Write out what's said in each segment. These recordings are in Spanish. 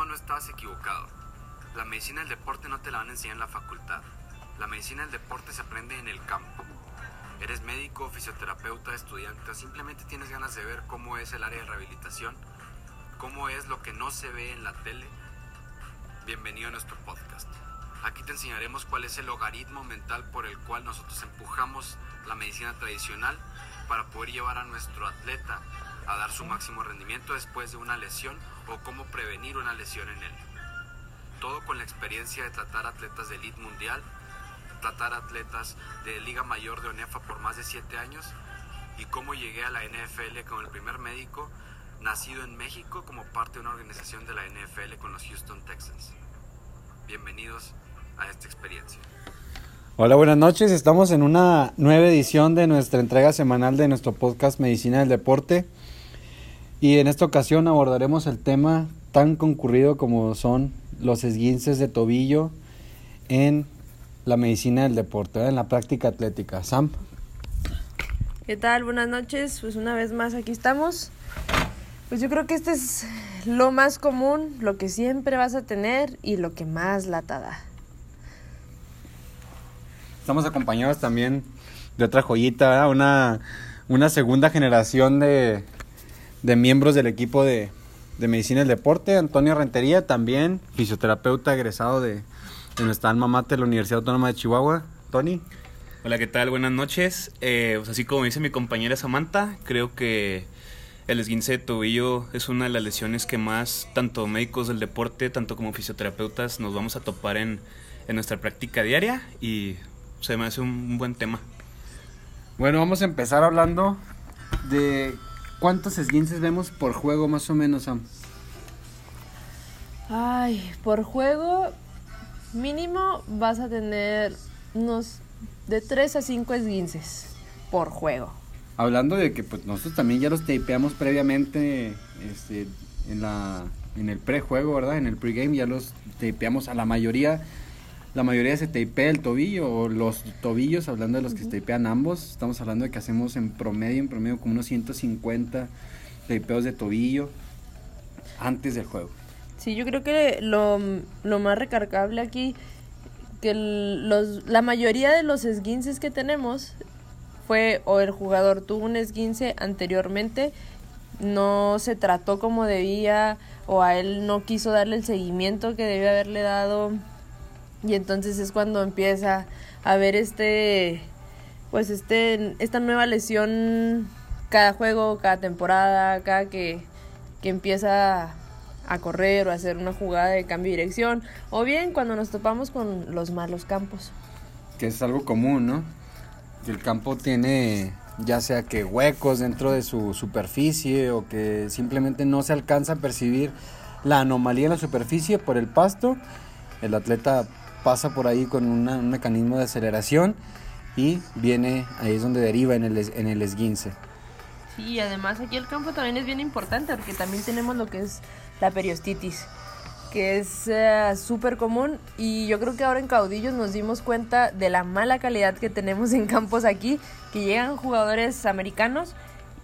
No, no estabas equivocado. La medicina del deporte no te la van a enseñar en la facultad. La medicina del deporte se aprende en el campo. Eres médico, fisioterapeuta, estudiante simplemente tienes ganas de ver cómo es el área de rehabilitación, cómo es lo que no se ve en la tele. Bienvenido a nuestro podcast. Aquí te enseñaremos cuál es el logaritmo mental por el cual nosotros empujamos la medicina tradicional para poder llevar a nuestro atleta a dar su máximo rendimiento después de una lesión o cómo prevenir una lesión en él. Todo con la experiencia de tratar atletas de elite mundial, tratar atletas de Liga Mayor de ONEFA por más de 7 años y cómo llegué a la NFL como el primer médico nacido en México como parte de una organización de la NFL con los Houston Texans. Bienvenidos a esta experiencia. Hola, buenas noches. Estamos en una nueva edición de nuestra entrega semanal de nuestro podcast Medicina del Deporte. Y en esta ocasión abordaremos el tema tan concurrido como son los esguinces de tobillo en la medicina del deporte, en la práctica atlética. Sam. ¿Qué tal? Buenas noches. Pues una vez más aquí estamos. Pues yo creo que este es lo más común, lo que siempre vas a tener y lo que más lata da. Estamos acompañados también de otra joyita, una, una segunda generación de, de miembros del equipo de, de Medicina del Deporte, Antonio Rentería, también fisioterapeuta egresado de, de nuestra alma mater, la Universidad Autónoma de Chihuahua. Tony. Hola, ¿qué tal? Buenas noches. Eh, pues así como dice mi compañera Samantha, creo que el esguince de tobillo es una de las lesiones que más tanto médicos del deporte, tanto como fisioterapeutas, nos vamos a topar en, en nuestra práctica diaria y se me hace un, un buen tema. Bueno, vamos a empezar hablando de cuántos esguinces vemos por juego más o menos, Sam. Ay, por juego mínimo vas a tener unos de 3 a 5 esguinces por juego. Hablando de que pues nosotros también ya los tapeamos previamente este, en, la, en el prejuego, ¿verdad? En el pregame ya los tapeamos a la mayoría. La mayoría se tapea el tobillo o los tobillos, hablando de los que se tapean ambos. Estamos hablando de que hacemos en promedio, en promedio como unos 150 tapeos de tobillo antes del juego. Sí, yo creo que lo, lo más recargable aquí, que los, la mayoría de los esguinces que tenemos fue o el jugador tuvo un esguince anteriormente, no se trató como debía o a él no quiso darle el seguimiento que debía haberle dado y entonces es cuando empieza a ver este pues este esta nueva lesión cada juego, cada temporada, cada que, que empieza a correr o a hacer una jugada de cambio de dirección o bien cuando nos topamos con los malos campos. que es algo común, ¿no? Que el campo tiene ya sea que huecos dentro de su superficie o que simplemente no se alcanza a percibir la anomalía en la superficie por el pasto. El atleta pasa por ahí con una- un mecanismo de aceleración y viene, ahí es donde deriva en el, en el esguince. Sí, además aquí el campo también es bien importante porque también tenemos lo que es la periostitis, que es eh, súper común y yo creo que ahora en Caudillos nos dimos cuenta de la mala calidad que tenemos en campos aquí, que llegan jugadores americanos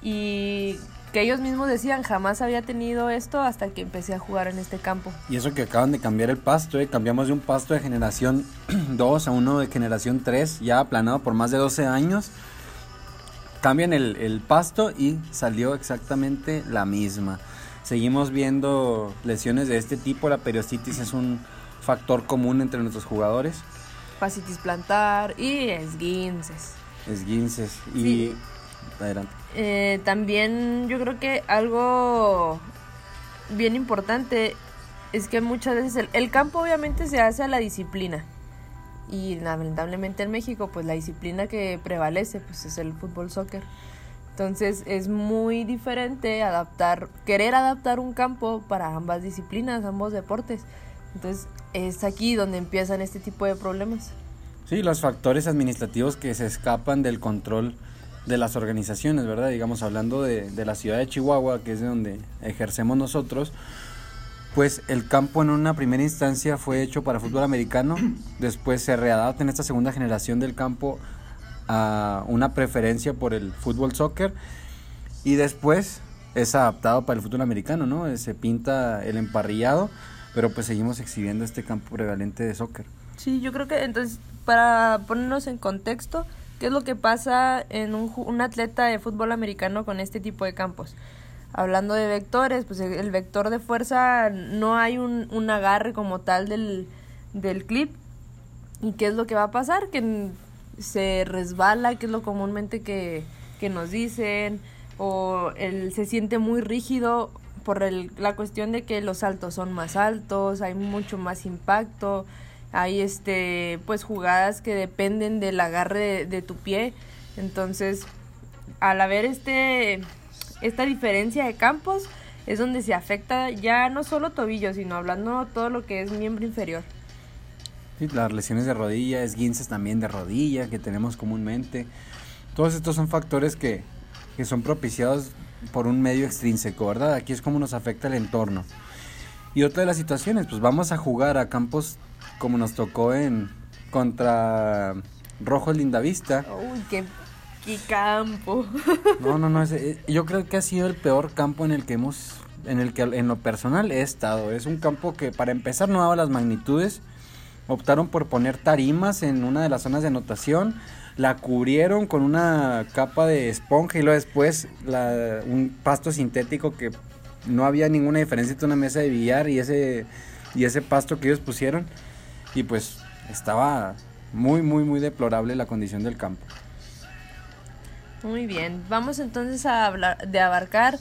y que ellos mismos decían jamás había tenido esto hasta que empecé a jugar en este campo. Y eso que acaban de cambiar el pasto, ¿eh? cambiamos de un pasto de generación 2 a uno de generación 3, ya aplanado por más de 12 años. Cambian el, el pasto y salió exactamente la misma. Seguimos viendo lesiones de este tipo, la periostitis es un factor común entre nuestros jugadores, Fascitis plantar y esguinces. esguinces y... Sí. Adelante. Eh, también yo creo que algo bien importante es que muchas veces el, el campo obviamente se hace a la disciplina. Y lamentablemente en México pues la disciplina que prevalece pues es el fútbol soccer. Entonces es muy diferente adaptar querer adaptar un campo para ambas disciplinas ambos deportes. Entonces es aquí donde empiezan este tipo de problemas. Sí, los factores administrativos que se escapan del control de las organizaciones, ¿verdad? Digamos, hablando de, de la ciudad de Chihuahua, que es de donde ejercemos nosotros, pues el campo en una primera instancia fue hecho para fútbol americano, después se readapta en esta segunda generación del campo a una preferencia por el fútbol soccer y después es adaptado para el fútbol americano, ¿no? Se pinta el emparrillado pero pues seguimos exhibiendo este campo prevalente de soccer. Sí, yo creo que entonces, para ponernos en contexto, ¿qué es lo que pasa en un, un atleta de fútbol americano con este tipo de campos? Hablando de vectores, pues el, el vector de fuerza no hay un, agarre como tal del, del clip. ¿Y qué es lo que va a pasar? Que se resbala, que es lo comúnmente que, nos dicen, o el, se siente muy rígido por el, la cuestión de que los saltos son más altos, hay mucho más impacto, hay este pues jugadas que dependen del agarre de, tu pie, entonces al haber este esta diferencia de campos es donde se afecta ya no solo tobillo, sino hablando todo lo que es miembro inferior. Sí, las lesiones de rodilla, esguinces también de rodilla que tenemos comúnmente. Todos estos son factores que, que son propiciados por un medio extrínseco, ¿verdad? Aquí es como nos afecta el entorno. Y otra de las situaciones, pues vamos a jugar a campos como nos tocó en contra Rojo Lindavista. Uy, qué, qué campo. No, no, no, ese- eh, yo creo que ha sido el peor campo en el que hemos, en el que en lo personal he estado. Es un campo que para empezar no daba las magnitudes. Optaron por poner tarimas en una de las zonas de anotación. La cubrieron con una capa de esponja y luego después la- un pasto sintético que no había ninguna diferencia entre una mesa de billar y ese, y ese pasto que ellos pusieron. Y pues estaba muy, muy, muy deplorable la condición del campo. Muy bien, vamos entonces a hablar de abarcar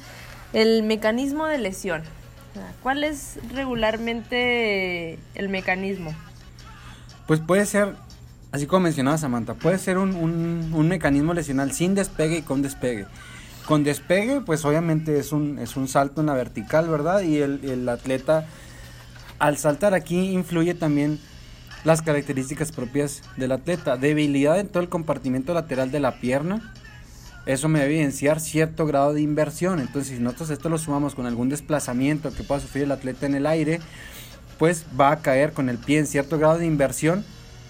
el mecanismo de lesión. ¿Cuál es regularmente el mecanismo? Pues puede ser, así como mencionaba Samantha, puede ser un, un- un mecanismo lesional sin despegue y con despegue. Con despegue, pues obviamente es un, es un salto en la vertical, ¿verdad? Y el, el atleta, al saltar aquí, influye también las características propias del atleta. Debilidad en todo el compartimento lateral de la pierna. Eso me debe evidenciar cierto grado de inversión. Entonces, si nosotros esto lo sumamos con algún desplazamiento que pueda sufrir el atleta en el aire, pues va a caer con el pie en cierto grado de inversión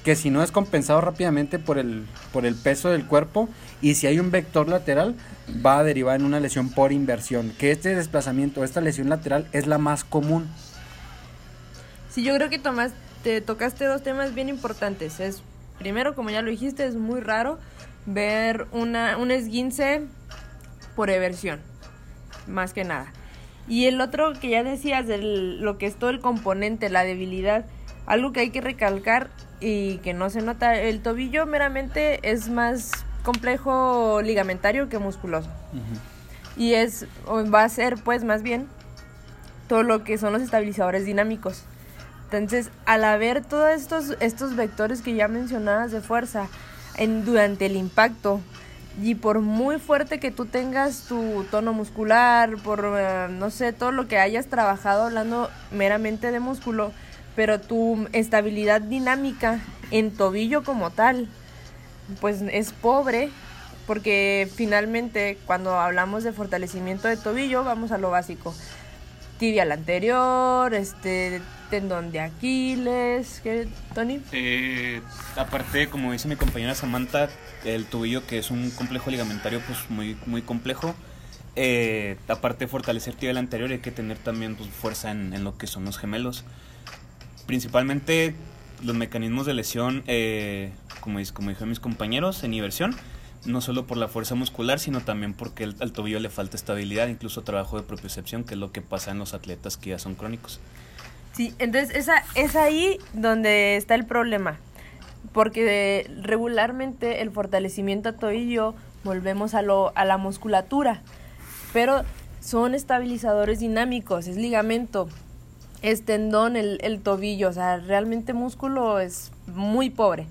que si no es compensado rápidamente por el, por el peso del cuerpo y si hay un vector lateral va a derivar en una lesión por inversión, que este desplazamiento, esta lesión lateral es la más común. Sí, yo creo que tomas, te tocaste dos temas bien importantes. Es, primero, como ya lo dijiste, es muy raro ver una, un esguince por eversión, más que nada. Y el otro que ya decías, de lo que es todo el componente, la debilidad, algo que hay que recalcar y que no se nota, el tobillo meramente es más complejo ligamentario que musculoso. Y es, o va a ser pues más bien todo lo que son los estabilizadores dinámicos. Entonces, al haber todos estos, estos vectores que ya mencionabas de fuerza en, durante el impacto, y por muy fuerte que tú tengas tu tono muscular, por eh, no sé, todo lo que hayas trabajado hablando meramente de músculo, pero tu estabilidad dinámica en tobillo como tal, pues es pobre, porque finalmente cuando hablamos de fortalecimiento de tobillo, vamos a lo básico. Tibial anterior, este tendón de Aquiles, ¿qué, Tony? Eh, aparte, como dice mi compañera Samantha, el tobillo que es un complejo ligamentario pues muy, muy complejo. Eh, aparte de fortalecer tibial anterior hay que tener también pues, fuerza en, en lo que son los gemelos. Principalmente los mecanismos de lesión, eh, como, como dijeron mis compañeros, en inversión, no solo por la fuerza muscular, sino también porque el- al tobillo le falta estabilidad, incluso trabajo de propiocepción, que es lo que pasa en los atletas que ya son crónicos. Sí, entonces esa, es ahí donde está el problema. Porque regularmente el fortalecimiento a tobillo volvemos a, lo, a la musculatura. Pero son estabilizadores dinámicos, es ligamento, es tendón, el, el tobillo. O sea, realmente músculo es muy pobre.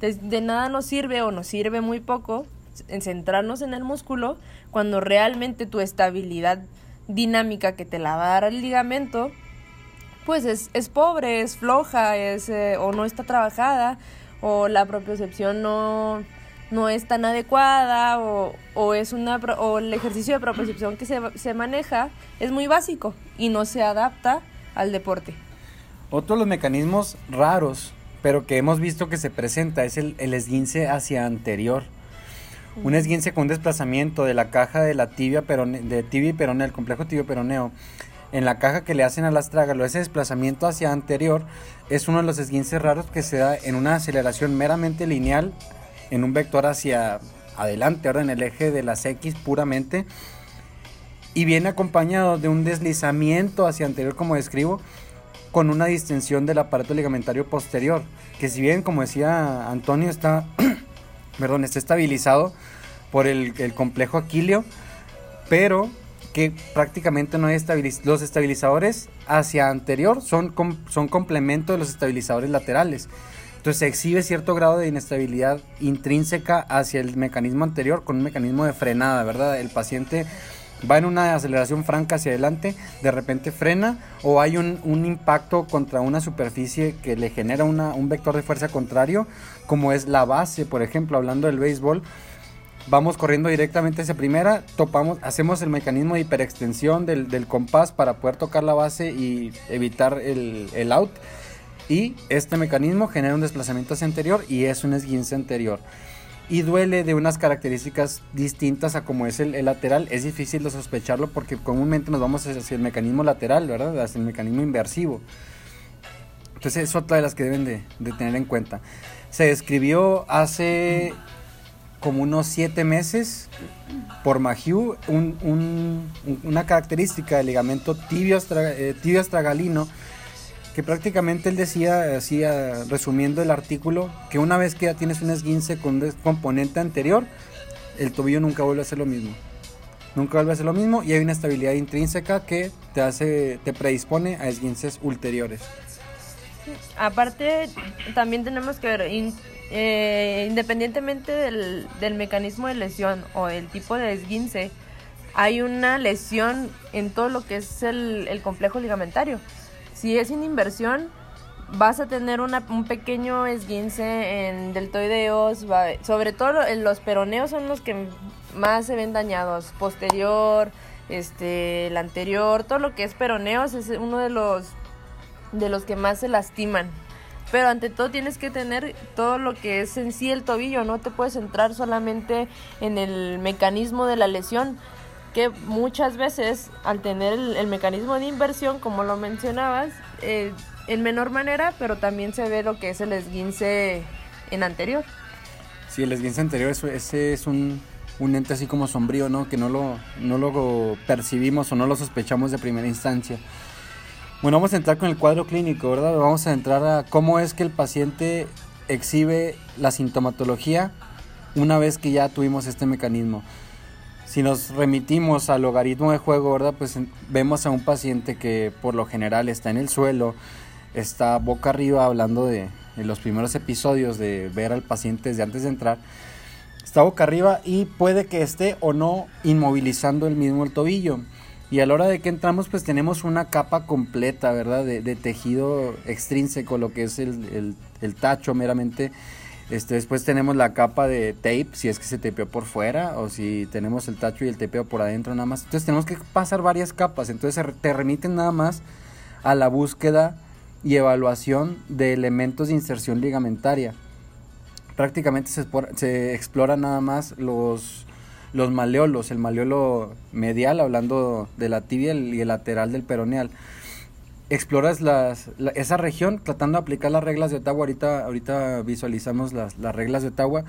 De nada nos sirve o nos sirve muy poco en centrarnos en el músculo cuando realmente tu estabilidad dinámica que te la va a dar el ligamento pues es, es pobre, es floja, es, eh, o no está trabajada, o la propiocepción no, no es tan adecuada, o, o es una, o el ejercicio de propiocepción que se, se maneja es muy básico y no se adapta al deporte. Otro de los mecanismos raros, pero que hemos visto que se presenta, es el esguince hacia anterior. Un esguince con un desplazamiento de la caja de la tibia, perone- de tibia y peroneo, el complejo tibio peroneo, en la caja que le hacen al astrágalo, ese desplazamiento hacia anterior es uno de los esguinces raros que se da en una aceleración meramente lineal, en un vector hacia adelante, ahora en el eje de las X puramente, y viene acompañado de un deslizamiento hacia anterior, como describo, con una distensión del aparato ligamentario posterior, que si bien, como decía Antonio, está, perdón, está estabilizado por el, complejo aquileo, pero que prácticamente no hay estabilizadores. Los estabilizadores hacia anterior son, son complemento de los estabilizadores laterales. Entonces se exhibe cierto grado de inestabilidad intrínseca hacia el mecanismo anterior con un mecanismo de frenada, ¿verdad? El paciente va en una aceleración franca hacia adelante, de repente frena o hay un, impacto contra una superficie que le genera un vector de fuerza contrario, como es la base, por ejemplo, hablando del béisbol, vamos corriendo directamente hacia primera, topamos, hacemos el mecanismo de hiperextensión del, compás para poder tocar la base y evitar el, out. Y este mecanismo genera un desplazamiento hacia anterior y es un esguince anterior. Y duele de unas características distintas a como es el, lateral. Es difícil de sospecharlo porque comúnmente nos vamos hacia el mecanismo lateral, ¿verdad? Hacia el mecanismo inversivo. Entonces es otra de las que deben de, de tener en cuenta. Se describió hace como unos siete meses por Mahieu una característica del ligamento tibio, eh, tibio astragalino que prácticamente él decía, resumiendo el artículo, que una vez que ya tienes un esguince con un componente anterior, el tobillo nunca vuelve a ser lo mismo. Nunca vuelve a ser lo mismo y hay una estabilidad intrínseca que te hace, te predispone a esguinces ulteriores. Aparte, también tenemos que ver, eh, independientemente del, del, mecanismo de lesión o el tipo de esguince, hay una lesión en todo lo que es el, el complejo ligamentario. Si es sin inversión, vas a tener una, un pequeño esguince en deltoideos, sobre todo los peroneos son los que más se ven dañados, posterior, este, el anterior, todo lo que es peroneos es uno de los de los que más se lastiman pero ante todo tienes que tener todo lo que es en sí el tobillo, no te puedes centrar solamente en el mecanismo de la lesión, que muchas veces al tener el, mecanismo de inversión, como lo mencionabas, eh, en menor manera, pero también se ve lo que es el esguince en anterior. Sí, el esguince anterior, ese es un, un ente así como sombrío, ¿no? Que no lo, no lo percibimos o no lo sospechamos de primera instancia. Bueno, vamos a entrar con el cuadro clínico, ¿verdad? Vamos a entrar a cómo es que el paciente exhibe la sintomatología una vez que ya tuvimos este mecanismo. Si nos remitimos al logaritmo de juego, ¿verdad? Pues vemos a un paciente que por lo general está en el suelo, está boca arriba hablando de, los primeros episodios de ver al paciente desde antes de entrar. Está boca arriba y puede que esté o no inmovilizando el mismo el tobillo. Y a la hora de que entramos, pues tenemos una capa completa, ¿verdad? De, tejido extrínseco, lo que es el, tacho meramente. Este, después tenemos la capa de tape, si es que se tapeó por fuera, o si tenemos el tacho y el tapeo por adentro nada más. Entonces tenemos que pasar varias capas. Entonces te remiten nada más a la búsqueda y evaluación de elementos de inserción ligamentaria. Prácticamente se, se explora nada más los los maleolos, el maleolo medial, hablando de la tibia y el lateral del peroneal. Exploras esa región tratando de aplicar las reglas de Ottawa. Ahorita, visualizamos las, las reglas de Ottawa.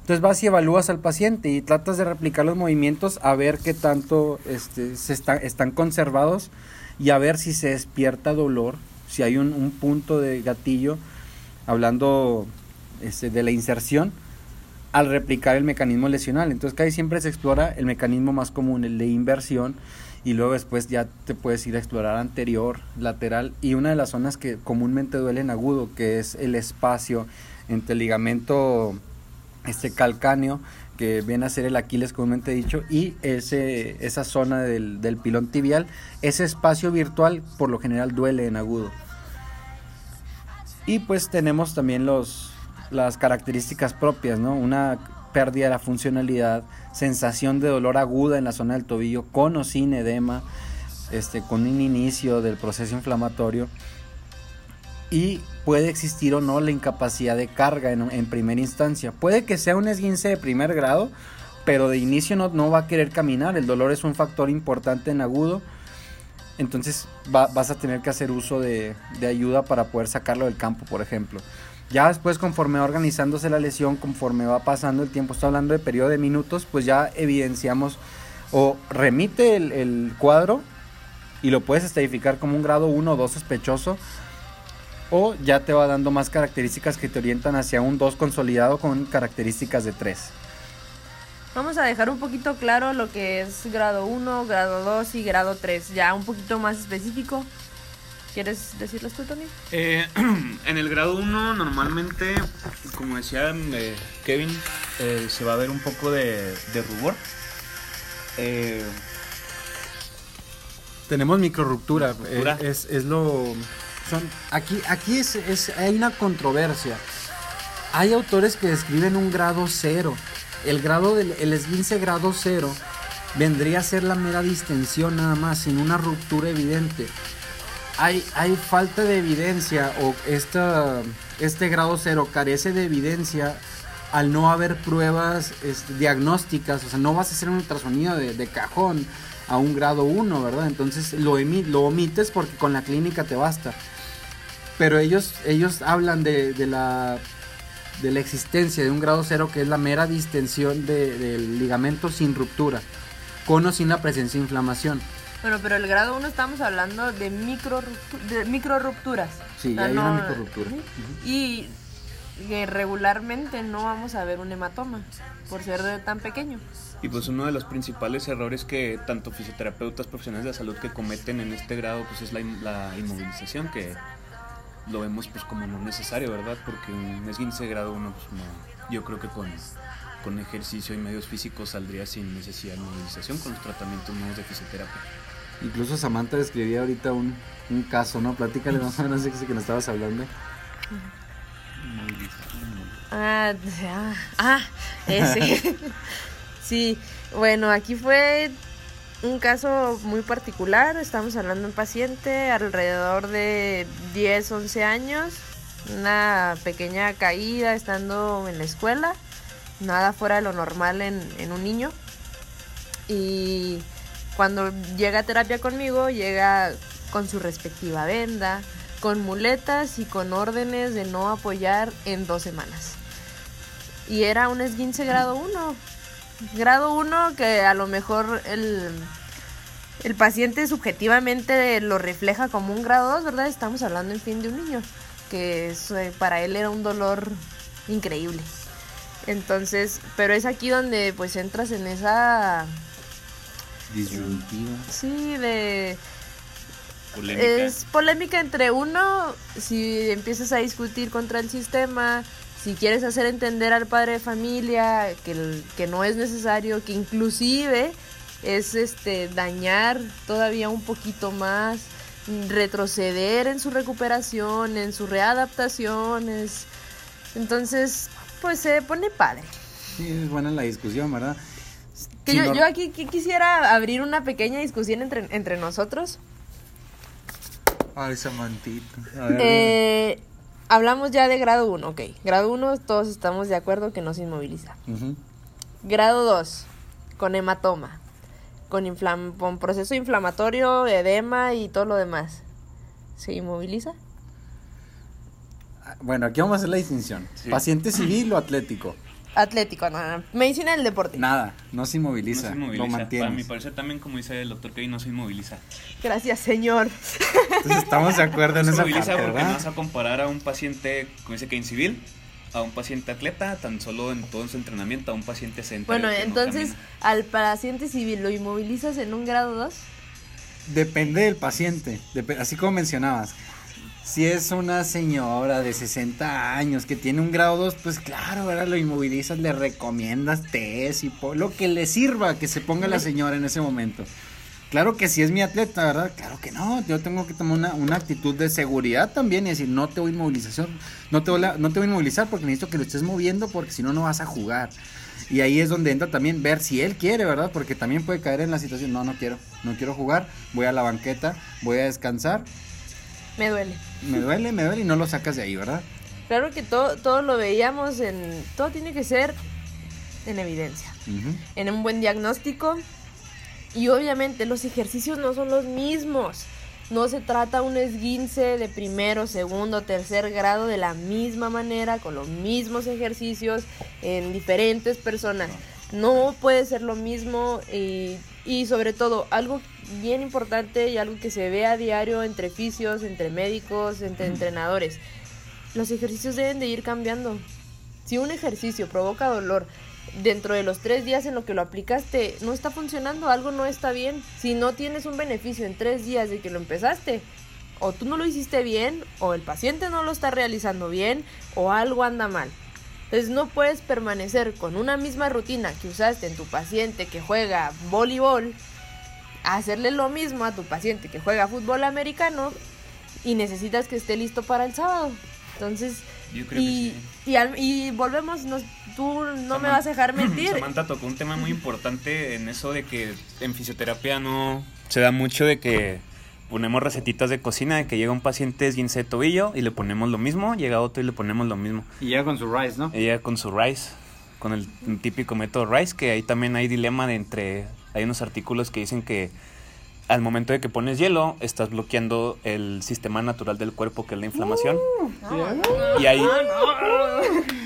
Entonces vas y evalúas al paciente y tratas de replicar los movimientos a ver qué tanto este, se está, están conservados y a ver si se despierta dolor, si hay un, un punto de gatillo, hablando este, de la inserción al replicar el mecanismo lesional. Entonces casi siempre se explora el mecanismo más común, el de inversión, y luego después ya te puedes ir a explorar anterior, lateral, y una de las zonas que comúnmente duelen agudo, que es el espacio entre el ligamento este calcáneo, que viene a ser el Aquiles comúnmente dicho, y ese, esa zona del, del pilón tibial, ese espacio virtual por lo general duele en agudo. Y pues tenemos también los, las características propias, ¿no? Una pérdida de la funcionalidad, sensación de dolor aguda en la zona del tobillo, con o sin edema, este, con un inicio del proceso inflamatorio. Y puede existir o no la incapacidad de carga en, primera instancia. Puede que sea un esguince de primer grado, pero de inicio no, no va a querer caminar. El dolor es un factor importante en agudo entonces va- vas a tener que hacer uso de, de ayuda para poder sacarlo del campo, por ejemplo. Ya después, conforme va organizándose la lesión, conforme va pasando el tiempo, estoy hablando de periodo de minutos, pues ya evidenciamos o remite el, el cuadro y lo puedes estadificar como un grado 1 o 2 sospechoso o ya te va dando más características que te orientan hacia un 2 consolidado con características de 3. Vamos a dejar un poquito claro lo que es grado 1, grado 2 y grado 3, ya un poquito más específico. ¿Quieres decirles tú, Tony? Eh, en el grado 1 normalmente, como decía eh, Kevin, eh, se va a ver un poco de, de rubor. Eh, Tenemos microruptura, Ruptura. eh, es, es lo... Son, aquí aquí es, es- hay una controversia. Hay autores que describen un grado cero. El grado del el esguince grado cero vendría a ser la mera distensión nada más, sin una ruptura evidente. Hay, hay falta de evidencia o esta, este grado cero carece de evidencia al no haber pruebas este, diagnósticas, o sea, no vas a hacer un ultrasonido de, de cajón a un grado 1, ¿verdad? Entonces lo, lo omites porque con la clínica te basta. Pero ellos, ellos hablan de, de la, de la existencia de un grado cero que es la mera distensión de- del ligamento sin ruptura, con o sin la presencia de inflamación. Bueno, pero el grado 1 estamos hablando de micro, de micro rupturas. Sí, hay una microruptura. Ujú. Y que regularmente no vamos a ver un hematoma por ser de tan pequeño. y pues uno de los principales errores que tanto fisioterapeutas profesionales de la salud que cometen en este grado pues es la, in- la inmovilización que lo vemos pues como no necesario, ¿verdad? Porque un esguince grado 1 pues no, yo creo que con, con ejercicio y medios físicos saldría sin necesidad de inmovilización con los tratamientos nuevos de fisioterapia. Incluso Samantha describía ahorita un, un caso, ¿no? Platícale más o menos que nos estabas hablando. Ah, ah, ah, ese. sí, bueno, aquí fue un caso muy particular. Estamos hablando de un paciente alrededor de 10, 11 años. Una pequeña caída estando en la escuela. Nada fuera de lo normal en, en un niño. Y cuando llega a terapia conmigo, llega con su respectiva venda, con muletas y con órdenes de no apoyar en dos semanas. Y era un esguince grado 1. Grado 1 que a lo mejor el, el paciente subjetivamente lo refleja como un grado 2, ¿verdad? Estamos hablando en fin de un niño, que eh, para él era un dolor increíble. Entonces, pero es aquí donde pues entras en esa, Disyuntiva. sí, de... Polémica. Es polémica entre uno, si empiezas a discutir contra el sistema, si quieres hacer entender al padre de familia que, el- que no es necesario, que inclusive es este dañar todavía un poquito más, retroceder en su recuperación, en sus readaptaciones. Entonces, pues se pone padre. Sí, es buena la discusión, ¿verdad? Que yo, no- yo aquí qui- quisiera abrir una pequeña discusión entre, entre nosotros. Ay, Samantita. Eh, hablamos ya de grado 1, ok. Grado 1, todos estamos de acuerdo que no se inmoviliza. Grado 2, con hematoma, con, inflam- con proceso inflamatorio, edema y todo lo demás. ¿Se inmoviliza? Ah, Bueno, aquí vamos a hacer la distinción. Sí. Paciente civil o atlético. Atlético, no, no. Medicina del deporte. Nada, no se No inmoviliza, se inmoviliza. lo Para mi mantienes. parecer también, como dice el doctor Kevin, no se inmoviliza. Gracias, señor. Entonces estamos de acuerdo en No se esa inmoviliza parte, porque no ¿verdad? vas a comparar a un paciente, como dice Kevin, civil, a un paciente atleta, tan solo en todo su entrenamiento, a un paciente sedentario. Bueno, que no entonces, al paciente civil, ¿lo inmovilizas en un grado 2? Depende del paciente, dep- así como mencionabas. Si es una señora de 60 años que tiene un grado 2, pues claro, ¿verdad? Lo inmovilizas, le recomiendas test y lo que le sirva que se ponga la señora en ese momento. Claro que si es mi atleta, ¿verdad? Claro que no, yo tengo que tomar una, actitud de seguridad también y decir, no te voy a inmovilización, no te no te voy a inmovilizar porque necesito que lo estés moviendo porque si no, no vas a jugar. Y ahí es donde entra también ver si él quiere, ¿verdad? Porque también puede caer en la situación, no, no quiero, no quiero jugar, voy a la banqueta, voy a descansar, Me duele. me duele, me duele y no lo sacas de ahí, ¿verdad? Claro que todo, todo lo veíamos en... Todo tiene que ser en evidencia. En un buen diagnóstico Y obviamente los ejercicios no son los mismos. No se trata un esguince de primero, segundo, tercer grado de la misma manera, con los mismos ejercicios en diferentes personas. No puede ser lo mismo y, y sobre todo algo bien importante y algo que se ve a diario entre fisios, entre médicos, entre entrenadores. Los ejercicios deben de ir cambiando. Si un ejercicio provoca dolor dentro de los tres días en lo que lo aplicaste no está funcionando, algo no está bien. Si no tienes un beneficio en tres días de que lo empezaste, o tú no lo hiciste bien, o el paciente no lo está realizando bien, o algo anda mal. Entonces no puedes permanecer con una misma rutina que usaste en tu paciente que juega voleibol, hacerle lo mismo a tu paciente que juega fútbol americano y necesitas que esté listo para el sábado. Entonces, Yo creo y, que sí. y, al- y volvemos, nos- tú no me vas a dejar mentir. Samantha tocó un tema muy importante en eso de que en fisioterapia no se da mucho de que ponemos recetitas de cocina, de que llega un paciente esguince de tobillo y le ponemos lo mismo, llega otro y le ponemos lo mismo. Y llega con su rice, ¿no? Ella con su RICE, con el típico método RICE, que ahí también hay dilema de entre, hay unos artículos que dicen que al momento de que pones hielo, estás bloqueando el sistema natural del cuerpo, que es la inflamación. Y hay,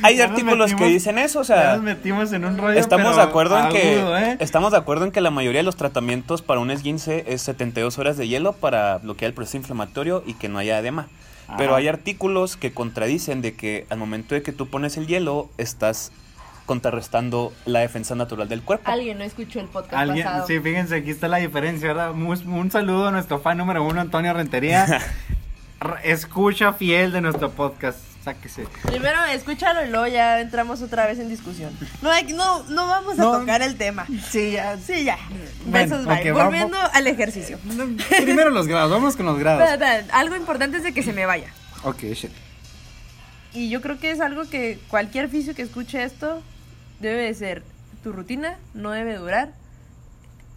hay nos artículos que dicen eso, o sea, nos metimos en un rollo. estamos de acuerdo en que ¿eh? estamos de acuerdo en que la mayoría de los tratamientos para un esguince es 72 horas de hielo para bloquear el proceso inflamatorio y que no haya edema. Pero hay artículos que contradicen de que al momento de que tú pones el hielo estás contrarrestando la defensa natural del cuerpo. Alguien no escuchó el podcast Alguien, pasado. sí, fíjense, aquí está la diferencia, ¿verdad? Un, un saludo a nuestro fan número uno, Antonio Rentería. Escucha fiel de nuestro podcast. Sáquese. Primero escúchalo y luego ya entramos otra vez en discusión. No, hay- no, no vamos a No. tocar el tema. Sí, ya. Sí, ya. Bueno, Besos, bye. ok, vamos. Volviendo al ejercicio. Primero los grados, vamos con los grados. Algo importante es de que se me vaya. Ok, shit. Y yo creo que es algo que cualquier fisio que escuche esto debe de ser tu rutina, no debe durar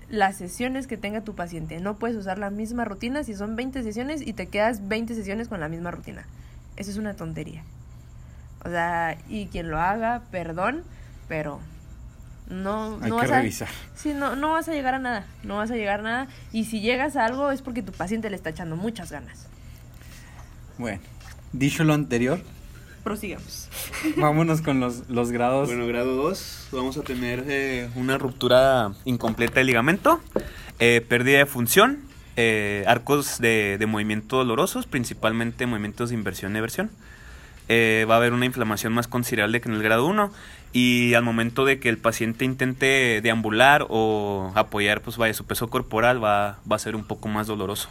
las sesiones que tenga tu paciente. No puedes usar la misma rutina si son 20 sesiones y te quedas 20 sesiones con la misma rutina. Eso es una tontería. O sea, y quien lo haga, perdón, pero no, Hay no que vas a, revisar. Sí, no, no vas a llegar a nada. No vas a llegar a nada. Y si llegas a algo es porque tu paciente le está echando muchas ganas. Bueno, dicho lo anterior, Prosigamos. vámonos con los, los grados. Bueno, grado 2, vamos a tener eh, una ruptura incompleta del ligamento, eh, pérdida de función, eh, arcos de, de movimiento dolorosos, principalmente movimientos de inversión-eversión. Eh, va a haber una inflamación más considerable que en el grado 1 y al momento de que el paciente intente deambular o apoyar pues vaya su peso corporal va, va a ser un poco más doloroso.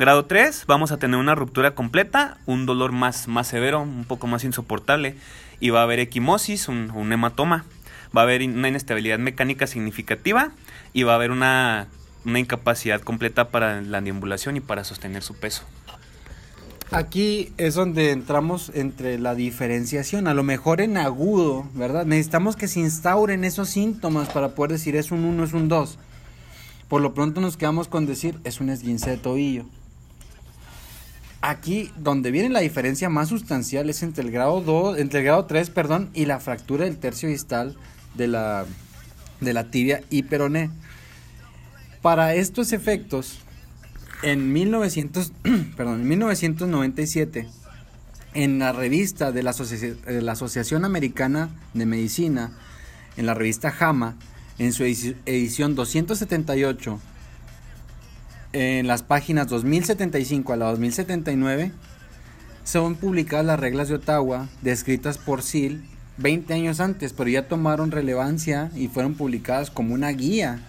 Grado 3, vamos a tener una ruptura completa, un dolor más, más severo, un poco más insoportable, y va a haber equimosis, un, hematoma, va a haber una inestabilidad mecánica significativa y va a haber una, una incapacidad completa para la deambulación y para sostener su peso. Aquí es donde entramos entre la diferenciación. A lo mejor en agudo, ¿verdad? Necesitamos que se instauren esos síntomas para poder decir es un 1, es un 2. Por lo pronto nos quedamos con decir es un esguince de tobillo. Aquí donde viene la diferencia más sustancial es entre el grado 2, entre el grado 3, perdón, y la fractura del tercio distal de la de la tibia y peroné. Para estos efectos, en 1900, perdón, en 1997, en la revista de la, Asociación Americana de Medicina, en la revista JAMA, en su edici- edición 278, en las páginas 2075 a la 2079, son publicadas las reglas de Ottawa descritas por SIL 20 años antes, pero ya tomaron relevancia y fueron publicadas como una guía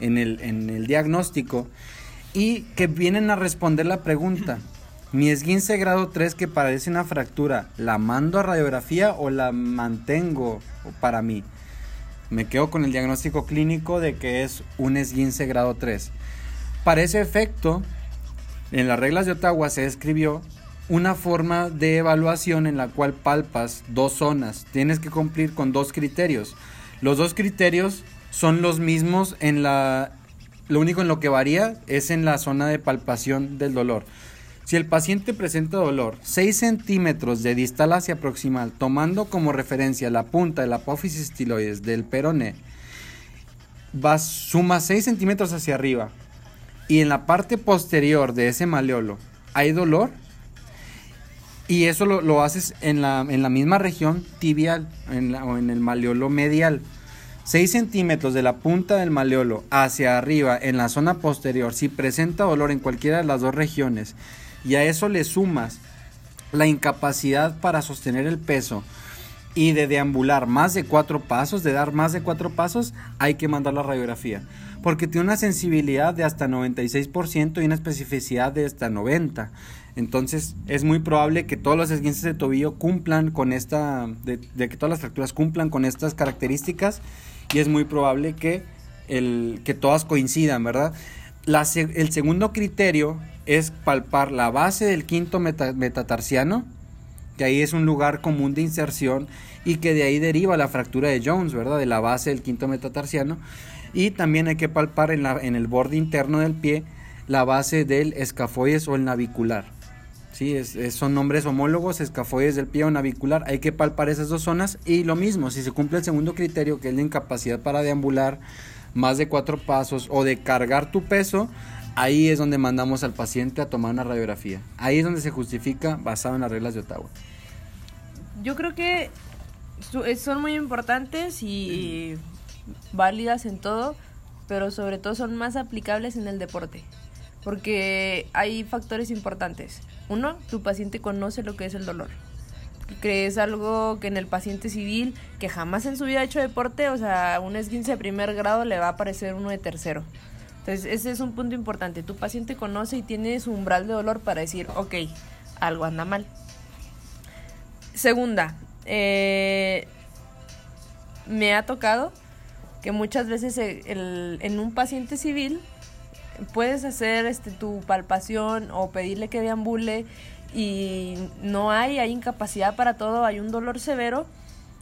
en el, en el diagnóstico y que vienen a responder la pregunta. Mi esguince grado 3 que parece una fractura, ¿la mando a radiografía o la mantengo para mí? Me quedo con el diagnóstico clínico de que es un esguince grado 3. Para ese efecto, en las reglas de Ottawa se describió una forma de evaluación en la cual palpas dos zonas. Tienes que cumplir con dos criterios. Los dos criterios son los mismos en la... Lo único en lo que varía es en la zona de palpación del dolor. Si el paciente presenta dolor 6 centímetros de distal hacia proximal, tomando como referencia la punta de la apófisis estiloides del peroné, va, suma 6 centímetros hacia arriba y en la parte posterior de ese maleolo hay dolor y eso lo, lo haces en la, en la, misma región tibial o en el maleolo medial. 6 centímetros de la punta del maleolo hacia arriba en la zona posterior, si presenta dolor en cualquiera de las dos regiones y a eso le sumas la incapacidad para sostener el peso y de deambular más de cuatro pasos, de dar más de cuatro pasos, hay que mandar la radiografía. Porque tiene una sensibilidad de hasta 96% y una especificidad de hasta 90%. Entonces es muy probable que todos los esguinces de tobillo cumplan con esta, de, de, que todas las fracturas cumplan con estas características y es muy probable que, el, que todas coincidan, ¿verdad? El segundo criterio es palpar la base del quinto meta, metatarsiano, que ahí es un lugar común de inserción y que de ahí deriva la fractura de Jones, ¿verdad? De la base del quinto metatarsiano. Y también hay que palpar en, la, en el borde interno del pie la base del escafoides o el navicular. Sí, es, es, son nombres homólogos, escafoides del pie o navicular. Hay que palpar esas dos zonas y lo mismo, si se cumple el segundo criterio, que es la incapacidad para deambular más de cuatro pasos o de cargar tu peso, ahí es donde mandamos al paciente a tomar una radiografía. Ahí es donde se justifica basado en las reglas de Ottawa. Yo creo que son muy importantes y válidas en todo, pero sobre todo son más aplicables en el deporte, porque hay factores importantes. Uno, tu paciente conoce lo que es el dolor. Que es algo que en el paciente civil, que jamás en su vida ha hecho deporte, o sea, un esguince de primer grado le va a parecer uno de tercero. Entonces, ese es un punto importante. Tu paciente conoce y tiene su umbral de dolor para decir, ok, algo anda mal. Segunda, eh, me ha tocado que muchas veces el, en un paciente civil puedes hacer este tu palpación o pedirle que deambule y no hay, hay incapacidad para todo, hay un dolor severo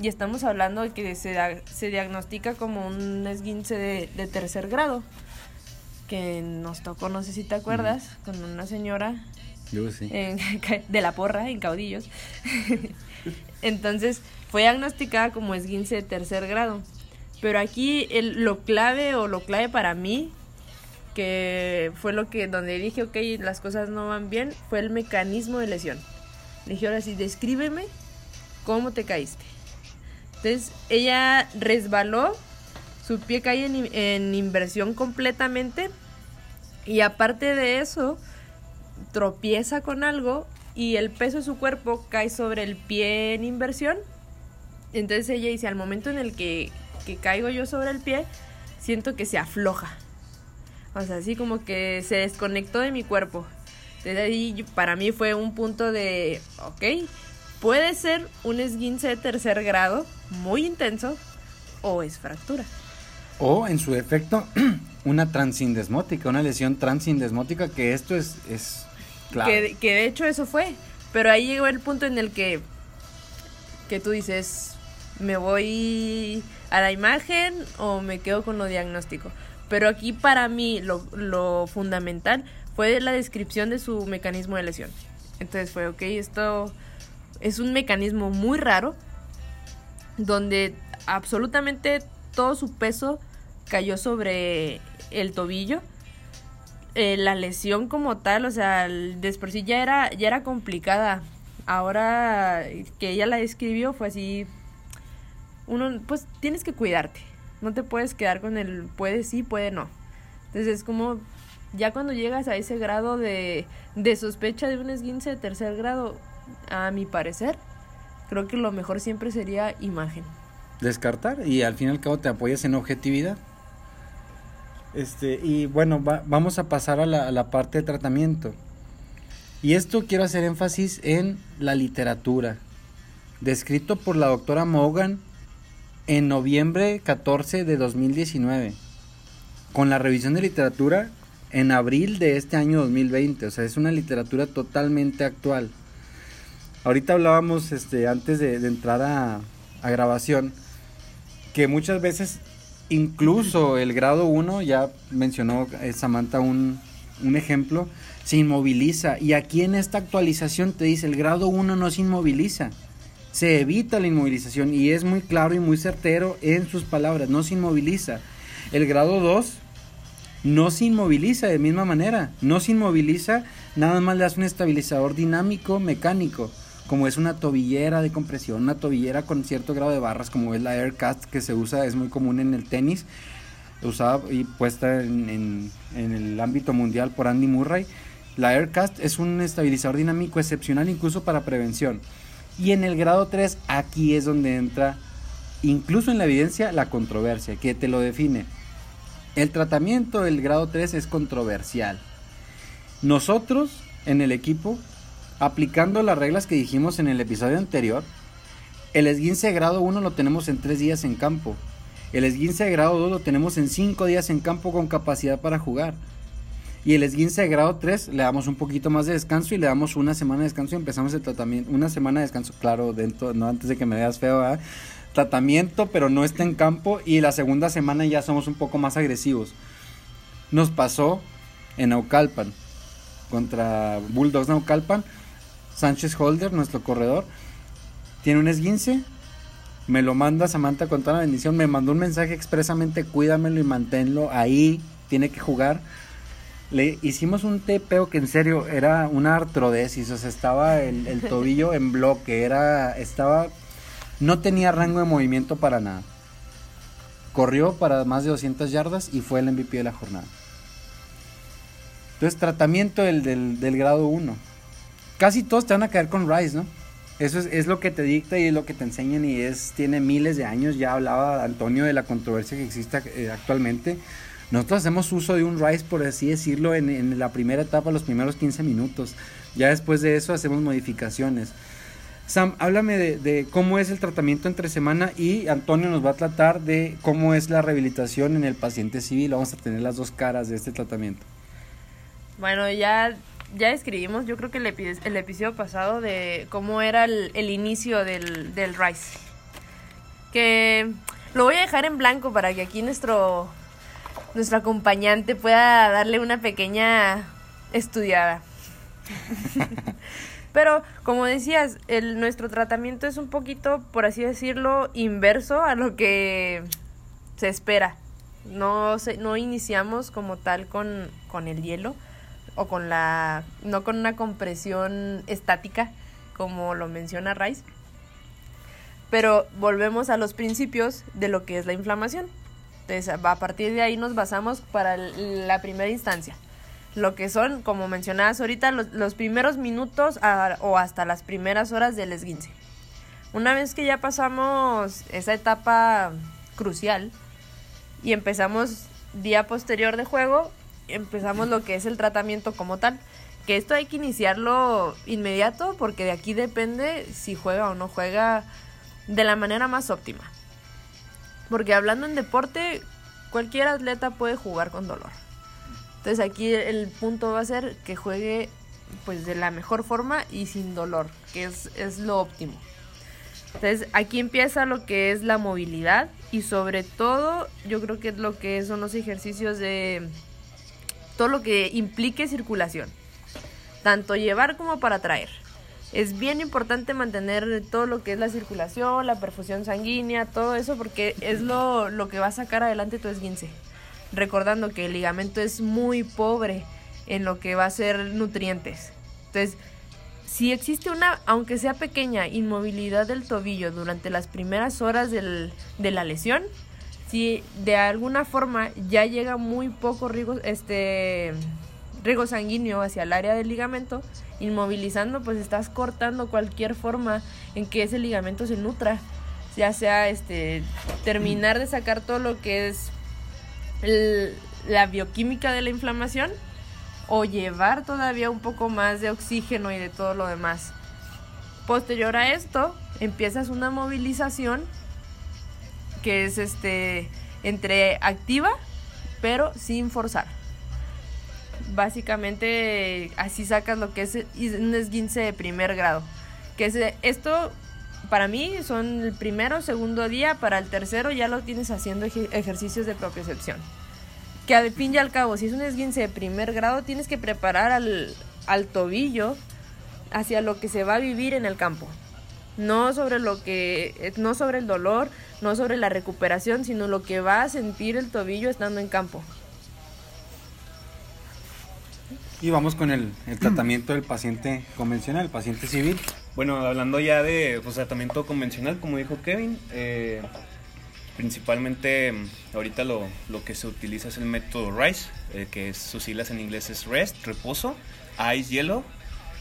y estamos hablando de que se, se diagnostica como un esguince de, de, tercer grado que nos tocó, no sé si te acuerdas, mm. con una señora Yo sí. en, de la porra en caudillos. Entonces fue diagnosticada como esguince de tercer grado. Pero aquí el, lo clave o lo clave para mí que fue lo que donde dije, ok, las cosas no van bien, fue el mecanismo de lesión. Le dije, ahora sí, descríbeme cómo te caíste. Entonces, ella resbaló, su pie cae en, en inversión completamente y aparte de eso, tropieza con algo y el peso de su cuerpo cae sobre el pie en inversión. Entonces ella dice, al momento en el que, que caigo yo sobre el pie, siento que se afloja o sea, así como que se desconectó de mi cuerpo. Desde ahí para mí fue un punto de, ok, puede ser un esguince de tercer grado muy intenso o es fractura. O en su efecto, una transindesmótica, una lesión transindesmótica, que esto es, es claro. Que, que de hecho eso fue. Pero ahí llegó el punto en el que, que tú dices, me voy a la imagen o me quedo con lo diagnóstico. Pero aquí para mí lo, fundamental fue la descripción de su mecanismo de lesión. Entonces fue, ok, esto es un mecanismo muy raro, donde absolutamente todo su peso cayó sobre el tobillo. Eh, la lesión como tal, o sea, de por sí era, ya era complicada. Ahora que ella la describió fue así, uno, pues tienes que cuidarte. No te puedes quedar con el puede sí, puede no. Entonces es como ya cuando llegas a ese grado de, de sospecha de un esguince de tercer grado, a mi parecer, creo que lo mejor siempre sería imagen. Descartar y al fin y al cabo te apoyas en objetividad. Este, y bueno, va, vamos a pasar a la, a la parte de tratamiento. Y esto quiero hacer énfasis en la literatura. Descrito por la doctora Morgan en noviembre 14 de 2019, con la revisión de literatura en abril de este año 2020, o sea, es una literatura totalmente actual. Ahorita hablábamos, este, antes de, de entrar a, grabación, que muchas veces incluso el grado 1, ya mencionó eh, Samantha un, un ejemplo, se inmoviliza. Y aquí en esta actualización te dice, el grado 1 no se inmoviliza. Se evita la inmovilización y es muy claro y muy certero en sus palabras, no se inmoviliza. El grado 2 no se inmoviliza de misma manera, no se inmoviliza, nada más le hace un estabilizador dinámico mecánico, como es una tobillera de compresión, una tobillera con cierto grado de barras, como es la Aircast que se usa, es muy común en el tenis, usada y puesta en, en el ámbito mundial por Andy Murray. La Aircast es un estabilizador dinámico excepcional incluso para prevención. Y en el grado 3, aquí es donde entra, incluso en la evidencia, la controversia, que te lo define. El tratamiento del grado 3 es controversial. Nosotros, en el equipo, aplicando las reglas que dijimos en el episodio anterior, el esguince grado 1 lo tenemos en 3 días en campo. El esguince de grado 2 lo tenemos en 5 días en campo con capacidad para jugar. Y el esguince de grado 3 le damos un poquito más de descanso y le damos una semana de descanso y empezamos el tratamiento. Una semana de descanso, claro, dentro, no antes de que me veas feo, tratamiento, pero no está en campo. Y la segunda semana ya somos un poco más agresivos. Nos pasó en Naucalpan contra Bulldogs Naucalpan. Sánchez Holder, nuestro corredor, tiene un esguince, me lo manda Samantha con toda la bendición, me mandó un mensaje expresamente, cuídamelo y manténlo ahí, tiene que jugar. Le hicimos un TPO que en serio era una artrodesis, o sea, estaba el, tobillo en bloque, era, estaba, no tenía rango de movimiento para nada. Corrió para más de 200 yardas y fue el MVP de la jornada. Entonces, tratamiento del grado 1. Casi todos te van a caer con Rice, ¿no? Eso es, lo que te dicta y es lo que te enseñan y es tiene miles de años. Ya hablaba Antonio de la controversia que existe eh, actualmente. Nosotros hacemos uso de un rise, por así decirlo, en, la primera etapa, los primeros 15 minutos. Ya después de eso hacemos modificaciones. Sam, háblame de, de, cómo es el tratamiento entre semana y Antonio nos va a tratar de cómo es la rehabilitación en el paciente civil. Vamos a tener las dos caras de este tratamiento. Bueno, ya ya escribimos, yo creo que el, el episodio pasado de cómo era el, inicio del, del Rise. Que lo voy a dejar en blanco para que aquí nuestro, nuestro acompañante pueda darle una pequeña estudiada. Pero como decías, el, nuestro tratamiento es un poquito, por así decirlo, inverso a lo que se espera. No, se, no iniciamos como tal con, con el hielo, o con la no con una compresión estática como lo menciona Rice. Pero volvemos a los principios de lo que es la inflamación. Entonces, a partir de ahí nos basamos para la primera instancia. Lo que son, como mencionabas ahorita, los, primeros minutos o hasta las primeras horas del esguince. Una vez que ya pasamos esa etapa crucial y empezamos día posterior de juego, empezamos lo que es el tratamiento como tal. Que esto hay que iniciarlo inmediato porque de aquí depende si juega o no juega de la manera más óptima. Porque hablando en deporte, cualquier atleta puede jugar con dolor. Entonces aquí el punto va a ser que juegue pues de la mejor forma y sin dolor, que es, es lo óptimo. Entonces aquí empieza lo que es la movilidad y sobre todo yo creo que es lo que son los ejercicios de todo lo que implique circulación, tanto llevar como para traer. Es bien importante mantener todo lo que es la circulación, la perfusión sanguínea, todo eso, porque es lo, lo que va a sacar adelante tu esguince. Recordando que el ligamento es muy pobre en lo que va a ser nutrientes. Entonces, si existe una, aunque sea pequeña, inmovilidad del tobillo durante las primeras horas del, de la lesión, si de alguna forma ya llega muy poco riego, este, riego sanguíneo hacia el área del ligamento, inmovilizando, pues estás cortando cualquier forma en que ese ligamento se nutra, ya sea este, terminar de sacar todo lo que es la bioquímica de la inflamación o llevar todavía un poco más de oxígeno y de todo lo demás. Posterior a esto, empiezas una movilización que es este entre activa pero sin forzar. Básicamente así sacas lo que es un esguince de primer grado. Que es esto para mí son el primero, segundo día, para el tercero ya lo tienes haciendo ejercicios de propiocepción. que al fin y al cabo, si es un esguince de primer grado, tienes que preparar al, al tobillo hacia lo que se va a vivir en el campo. No sobre lo que, no sobre el dolor, no sobre la recuperación, sino lo que va a sentir el tobillo estando en campo. Y vamos con el, tratamiento del paciente convencional, el paciente civil. Bueno, hablando ya de pues, tratamiento convencional, como dijo Kevin, eh, principalmente mm, ahorita lo, lo, que se utiliza es el método RICE, eh, que sus siglas en inglés es REST, reposo, ICE, hielo,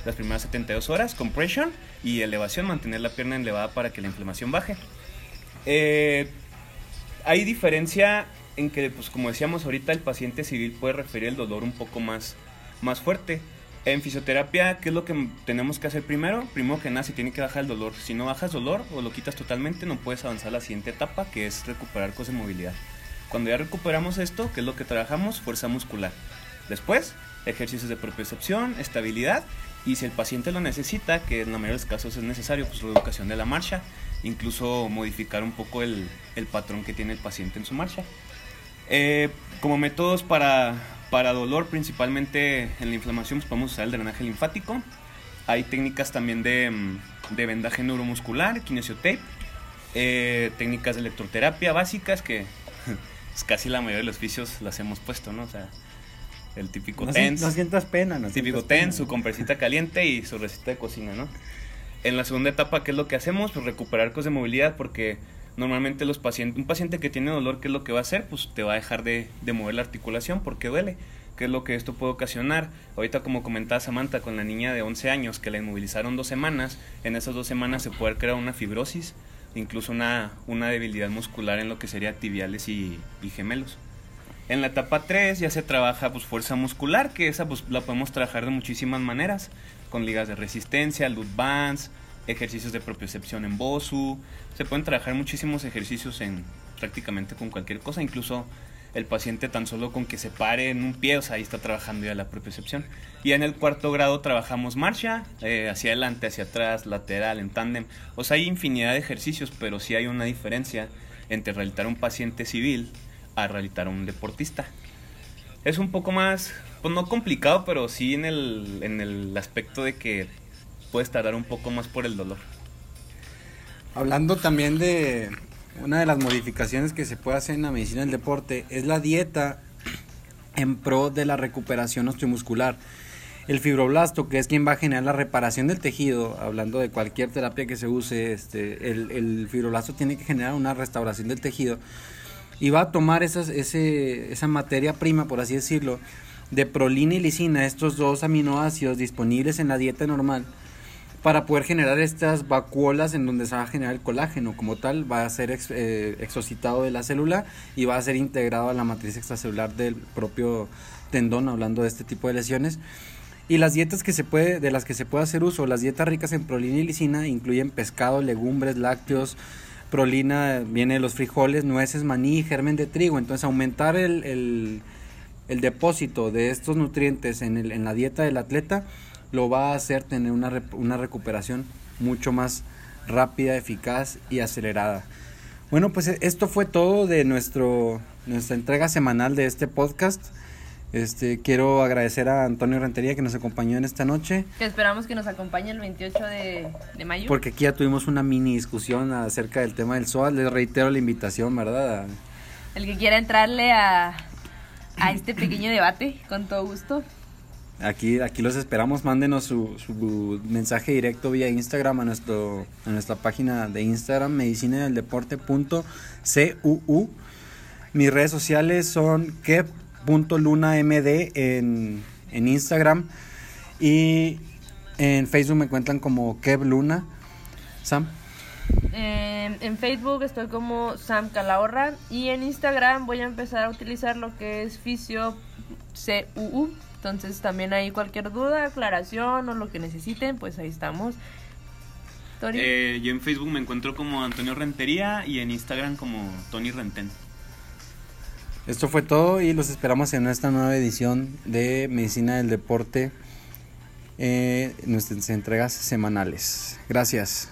las primeras 72 horas, compression y elevación, mantener la pierna elevada para que la inflamación baje. Eh, hay diferencia en que, pues como decíamos ahorita, el paciente civil puede referir el dolor un poco más, más fuerte. En fisioterapia, ¿qué es lo que tenemos que hacer primero? Primero que nada, se tiene que bajar el dolor. Si no bajas dolor o lo quitas totalmente, no puedes avanzar a la siguiente etapa, que es recuperar cosas de movilidad. Cuando ya recuperamos esto, ¿qué es lo que trabajamos? Fuerza muscular. Después, ejercicios de propiocepción, estabilidad y si el paciente lo necesita, que en la mayoría de los casos es necesario, pues reeducación de la marcha, incluso modificar un poco el, el patrón que tiene el paciente en su marcha. Eh, como métodos para, para dolor, principalmente en la inflamación, pues podemos usar el drenaje linfático. Hay técnicas también de, mm, de vendaje neuromuscular, kinesiotape, eh, técnicas de electroterapia básicas que es casi la mayoría de los oficios las hemos puesto, ¿no? O sea, el típico no, TENS. No sientas pena, no típico TENS, su compresita caliente y su receta de cocina, ¿no? En la segunda etapa, ¿qué es lo que hacemos? Pues recuperar cosas de movilidad porque normalmente los pacientes, un paciente que tiene dolor, ¿qué es lo que va a hacer? Pues te va a dejar de, de mover la articulación porque duele. ¿Qué es lo que esto puede ocasionar? Ahorita como comentaba Samantha con la niña de 11 años que la inmovilizaron dos semanas, en esas dos semanas se puede crear una fibrosis, incluso una, una debilidad muscular en lo que sería tibiales y, gemelos. En la etapa 3 ya se trabaja pues fuerza muscular, que esa pues la podemos trabajar de muchísimas maneras, con ligas de resistencia, loop bands, ejercicios de propiocepción en BOSU, se pueden trabajar muchísimos ejercicios en prácticamente con cualquier cosa, incluso el paciente tan solo con que se pare en un pie, o sea, ahí está trabajando ya la propiocepción. Y en el cuarto grado trabajamos marcha, eh, hacia adelante, hacia atrás, lateral, en tándem. O sea, hay infinidad de ejercicios, pero sí hay una diferencia entre realizar un paciente civil a realizar un deportista. Es un poco más, pues no complicado, pero sí en el, en el aspecto de que puedes tardar un poco más por el dolor. Hablando también de una de las modificaciones que se puede hacer en la medicina del deporte, es la dieta en pro de la recuperación osteomuscular. El fibroblasto, que es quien va a generar la reparación del tejido, hablando de cualquier terapia que se use, este, el, fibroblasto tiene que generar una restauración del tejido y va a tomar esa materia prima, por así decirlo, de prolina y lisina, estos dos aminoácidos disponibles en la dieta normal, para poder generar estas vacuolas en donde se va a generar el colágeno. Como tal, va a ser ex, eh, de la célula y va a ser integrado a la matriz extracelular del propio tendón, hablando de este tipo de lesiones. Y las dietas que se puede, de las que se puede hacer uso, las dietas ricas en prolina y lisina, incluyen pescado, legumbres, lácteos, prolina viene de los frijoles, nueces, maní, germen de trigo. Entonces aumentar el, el, el depósito de estos nutrientes en, el, en, la dieta del atleta lo va a hacer tener una, una recuperación mucho más rápida, eficaz y acelerada. Bueno, pues esto fue todo de nuestro, nuestra entrega semanal de este podcast. Este, quiero agradecer a Antonio Rentería que nos acompañó en esta noche. Que esperamos que nos acompañe el 28 de, de, mayo. Porque aquí ya tuvimos una mini discusión acerca del tema del SOA. Les reitero la invitación, ¿verdad? El que quiera entrarle a, a este pequeño debate, con todo gusto. Aquí, aquí los esperamos. Mándenos su, su mensaje directo vía Instagram a, nuestro, a nuestra página de Instagram, medicina del deporte.cuu. Mis redes sociales son que punto luna md en, en, Instagram y en Facebook me encuentran como Kev Luna. Sam. Eh, en Facebook estoy como Sam Calahorra y en Instagram voy a empezar a utilizar lo que es Fisio CUU. Entonces también hay cualquier duda, aclaración o lo que necesiten, pues ahí estamos. Eh, yo en Facebook me encuentro como Antonio Rentería y en Instagram como Tony Renten. Esto fue todo y los esperamos en esta nueva edición de Medicina del Deporte, eh, nuestras entregas semanales. Gracias.